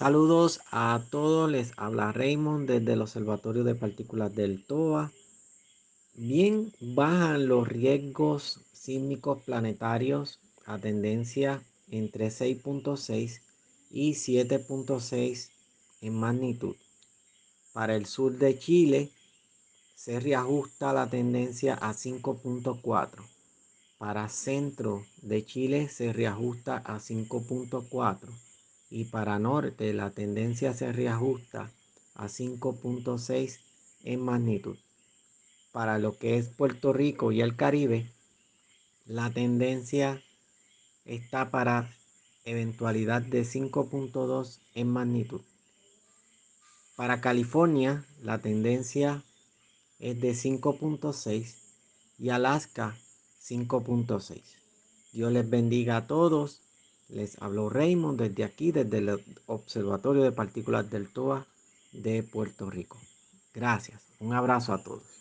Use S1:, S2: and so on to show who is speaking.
S1: Saludos a todos, les habla Raymond desde el Observatorio de Partículas del TOA. Bien, bajan los riesgos sísmicos planetarios a tendencia entre 6.6 y 7.6 en magnitud. Para el sur de Chile se reajusta la tendencia a 5.4. Para centro de Chile se reajusta a 5.4 y para norte la tendencia se reajusta a 5.6 en magnitud. Para lo que es Puerto Rico y el Caribe, la tendencia está para eventualidad de 5.2 en magnitud. Para California, la tendencia es de 5.6 y Alaska 5.6. Dios les bendiga a todos les habló Raymond desde aquí, desde el Observatorio de Partículas del TOA de Puerto Rico. Gracias. Un abrazo a todos.